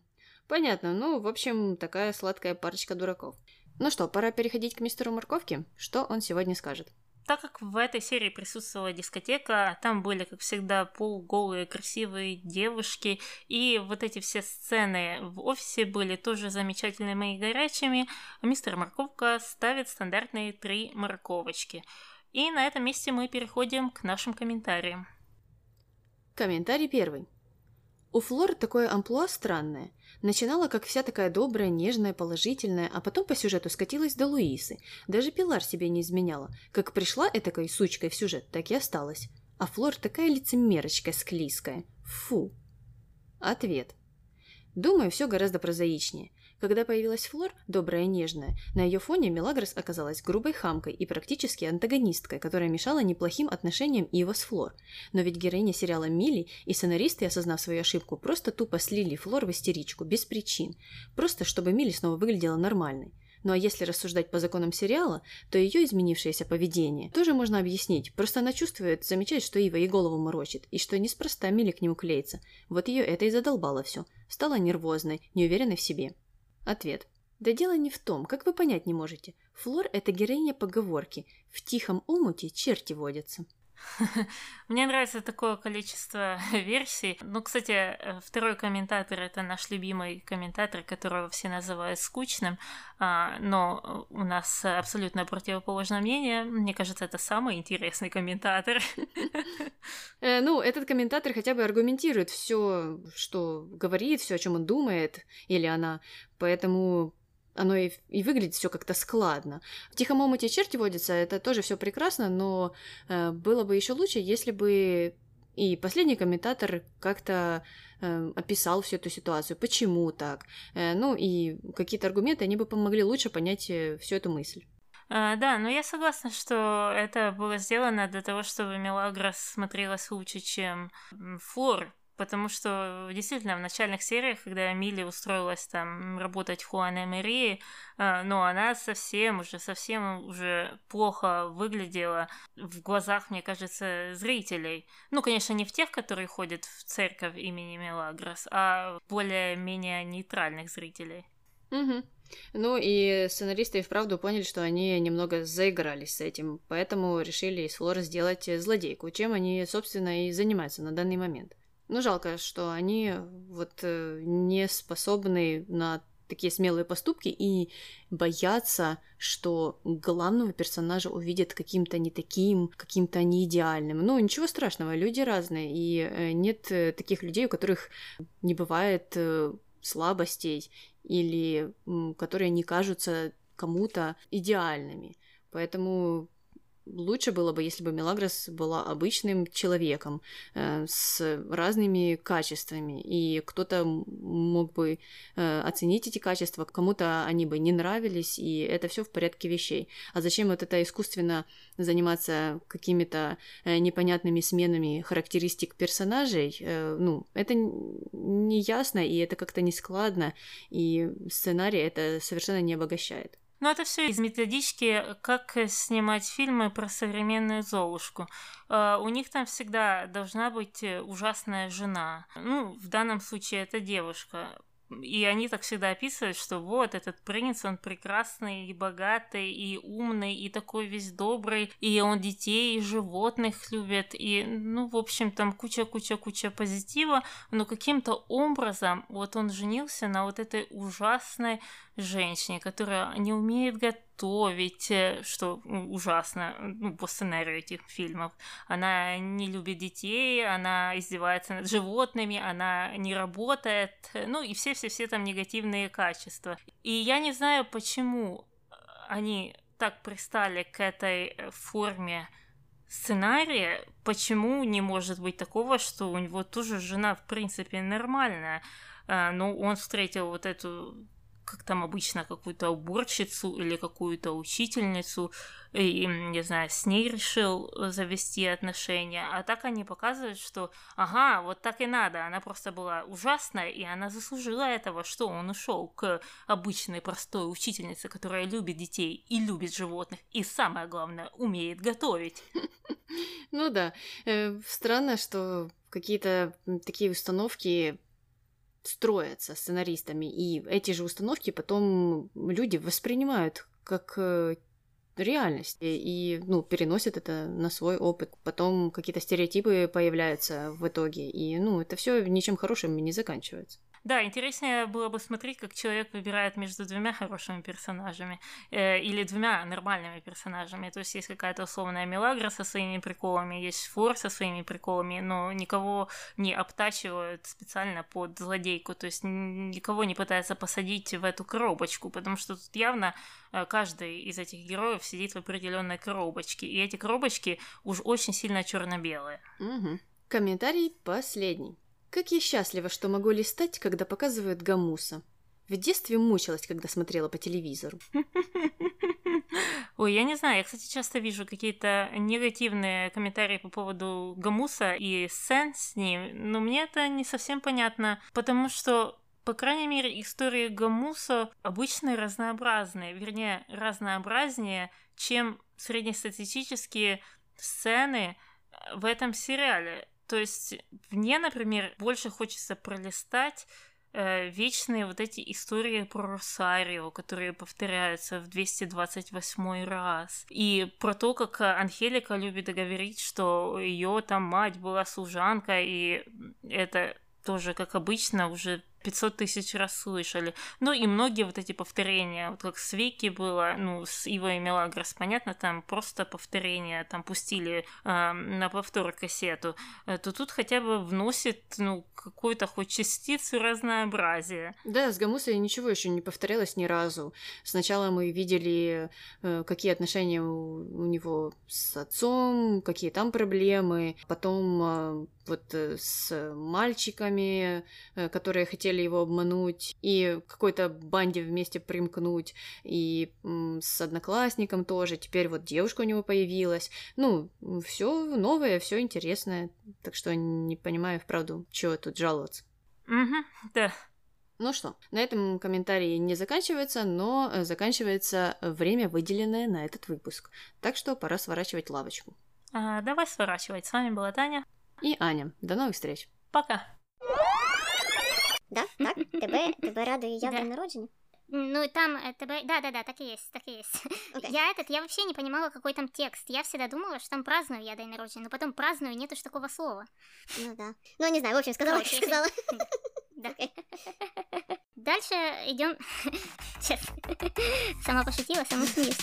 Понятно. Ну, в общем, такая сладкая парочка дураков. Ну что, пора переходить к мистеру Морковке. Что он сегодня скажет? Так как в этой серии присутствовала дискотека, там были, как всегда, полуголые красивые девушки, и вот эти все сцены в офисе были тоже замечательными и горячими, мистер Морковка ставит стандартные три морковочки. И на этом месте мы переходим к нашим комментариям. Комментарий первый. У Флор такое амплуа странное. Начинала как вся такая добрая, нежная, положительная, а потом по сюжету скатилась до Луисы. Даже Пилар себе не изменяла. Как пришла этакой сучкой в сюжет, так и осталась. А Флор такая лицемерочка склизкая. Фу. Ответ. Думаю, все гораздо прозаичнее. Когда появилась Флор, добрая и нежная, на ее фоне Мелагрос оказалась грубой хамкой и практически антагонисткой, которая мешала неплохим отношениям Ива с Флор. Но ведь героиня сериала Мили и сценаристы, осознав свою ошибку, просто тупо слили Флор в истеричку, без причин. Просто чтобы Мили снова выглядела нормальной. Ну а если рассуждать по законам сериала, то ее изменившееся поведение тоже можно объяснить. Просто она чувствует, замечает, что Ива ей голову морочит, и что неспроста Мили к нему клеится. Вот ее это и задолбало все. Стала нервозной, неуверенной в себе. Ответ. Да дело не в том, как вы понять не можете. Флор – это героиня поговорки «в тихом омуте черти водятся». [LAUGHS] Мне нравится такое количество [LAUGHS] версий. Ну, кстати, э, второй комментатор это наш любимый комментатор, которого все называют скучным, а, но у нас абсолютно противоположное мнение. Мне кажется, это самый интересный комментатор. [LAUGHS] Э, ну, этот комментатор хотя бы аргументирует все, что говорит, все, о чем он думает, или она. Поэтому оно и, и выглядит все как-то складно. В тихом омуте черти водятся, это тоже все прекрасно, но э, было бы еще лучше, если бы и последний комментатор как-то э, описал всю эту ситуацию, почему так. Э, ну и какие-то аргументы, они бы помогли лучше понять э, всю эту мысль. А, да, но я согласна, что это было сделано для того, чтобы Мелагрос смотрелась лучше, чем Флор Потому что действительно в начальных сериях, когда Милли устроилась там работать в Хуане Марии, э, ну, она совсем уже, совсем уже плохо выглядела в глазах, мне кажется, зрителей. Ну, конечно, не в тех, которые ходят в церковь имени Мелагрос, а более-менее нейтральных зрителей. Угу. Ну и сценаристы и вправду поняли, что они немного заигрались с этим, поэтому решили из Флора сделать злодейку, чем они, собственно, и занимаются на данный момент. Ну, жалко, что они вот э, не способны на такие смелые поступки и боятся, что главного персонажа увидят каким-то не таким, каким-то не идеальным. Ну, ничего страшного, люди разные, и э, нет э, таких людей, у которых не бывает слабостей или которые не кажутся кому-то идеальными. Поэтому лучше было бы, если бы Мелагрос была обычным человеком э, с разными качествами, и кто-то мог бы э, оценить эти качества, кому-то они бы не нравились, и это все в порядке вещей. А зачем вот это искусственно заниматься какими-то э, непонятными сменами характеристик персонажей? Э, ну, это не ясно, и это как-то не складно, и сценарий это совершенно не обогащает. Ну, это все из методички, как снимать фильмы про современную Золушку. Uh, у них там всегда должна быть ужасная жена. Ну, в данном случае это девушка. И они так всегда описывают, что вот этот принц, он прекрасный и богатый, и умный, и такой весь добрый, и он детей, и животных любит, и, ну, в общем, там куча-куча-куча позитива, но каким-то образом вот он женился на вот этой ужасной женщине, которая не умеет готовить готовить, э, что ужасно, ну, по сценарию этих фильмов. Она не любит детей, она издевается над животными, она не работает, ну и все-все-все там негативные качества. И я не знаю, почему они так пристали к этой э, форме сценария, почему не может быть такого, что у него тоже жена в принципе нормальная, но он встретил вот эту как там обычно, какую-то уборщицу или какую-то учительницу, и, не знаю, с ней решил завести отношения. А так они показывают, что, ага, вот так и надо, она просто была ужасная, и она заслужила этого, что он ушел к обычной простой учительнице, которая любит детей и любит животных, и самое главное, умеет готовить. [LAUGHS] Ну да, э, странно, что какие-то такие установки строятся сценаристами, и эти же установки потом люди воспринимают как э, реальность и, ну, переносят это на свой опыт. Потом какие-то стереотипы появляются в итоге, и, ну, это все ничем хорошим не заканчивается. Да, интереснее было бы смотреть, как человек выбирает между двумя хорошими персонажами э, или двумя нормальными персонажами. То есть есть какая-то условная Мелагра со своими приколами, есть Фор со своими приколами, но никого не обтачивают специально под злодейку, то есть никого не пытается посадить в эту коробочку, потому что тут явно э, каждый из этих героев сидит в определенной коробочке, и эти коробочки уж очень сильно черно-белые. Угу. Комментарий последний. Как я счастлива, что могу листать, когда показывают гамуса. В детстве мучилась, когда смотрела по телевизору. [LAUGHS] Ой, я не знаю, я, кстати, часто вижу какие-то негативные комментарии по поводу Гамуса и сцен с ним, но мне это не совсем понятно, потому что по крайней мере, истории Гамуса обычно разнообразные, вернее, разнообразнее, чем среднестатистические сцены в этом сериале. То есть мне, например, больше хочется пролистать э, вечные вот эти истории про Росарио, которые повторяются в 228 раз. И про то, как Анхелика любит говорить, что ее там мать была служанка, и это тоже, как обычно, уже 500 тысяч раз слышали. Ну и многие вот эти повторения, вот как с Вики было, ну, с Ивой Мелагрос, понятно, там просто повторения, там пустили э, на повтор кассету, э, то тут хотя бы вносит, ну, какую-то хоть частицу разнообразия. Да, с Гамусой ничего еще не повторялось ни разу. Сначала мы видели, э, какие отношения у, у него с отцом, какие там проблемы, потом э, вот э, с мальчиками, э, которые хотели его обмануть, и какой-то банде вместе примкнуть, и с одноклассником тоже. Теперь вот девушка у него появилась. Ну, все новое, все интересное. Так что не понимаю, вправду, чего тут жаловаться. Угу, да. Ну что, на этом комментарии не заканчивается, но э, заканчивается время, выделенное на этот выпуск. Так что пора сворачивать лавочку. А, давай сворачивать. С вами была Таня и Аня. До новых встреч. Пока. Да, так, тебе, тебе радує я день народження? Ну, там э, ТБ... Да-да-да, так и есть, так и есть. [LAUGHS] Okay. Я этот, я вообще не понимала, какой там текст. Я всегда думала, что там праздную я день народжения, но потом праздную нету ж такого слова. Ну да. Ну, не знаю, в общем, сказала, Короче, сказала. [LAUGHS] Да. Дальше идем. [LAUGHS] Сейчас. Сама пошутила, сама смеюсь.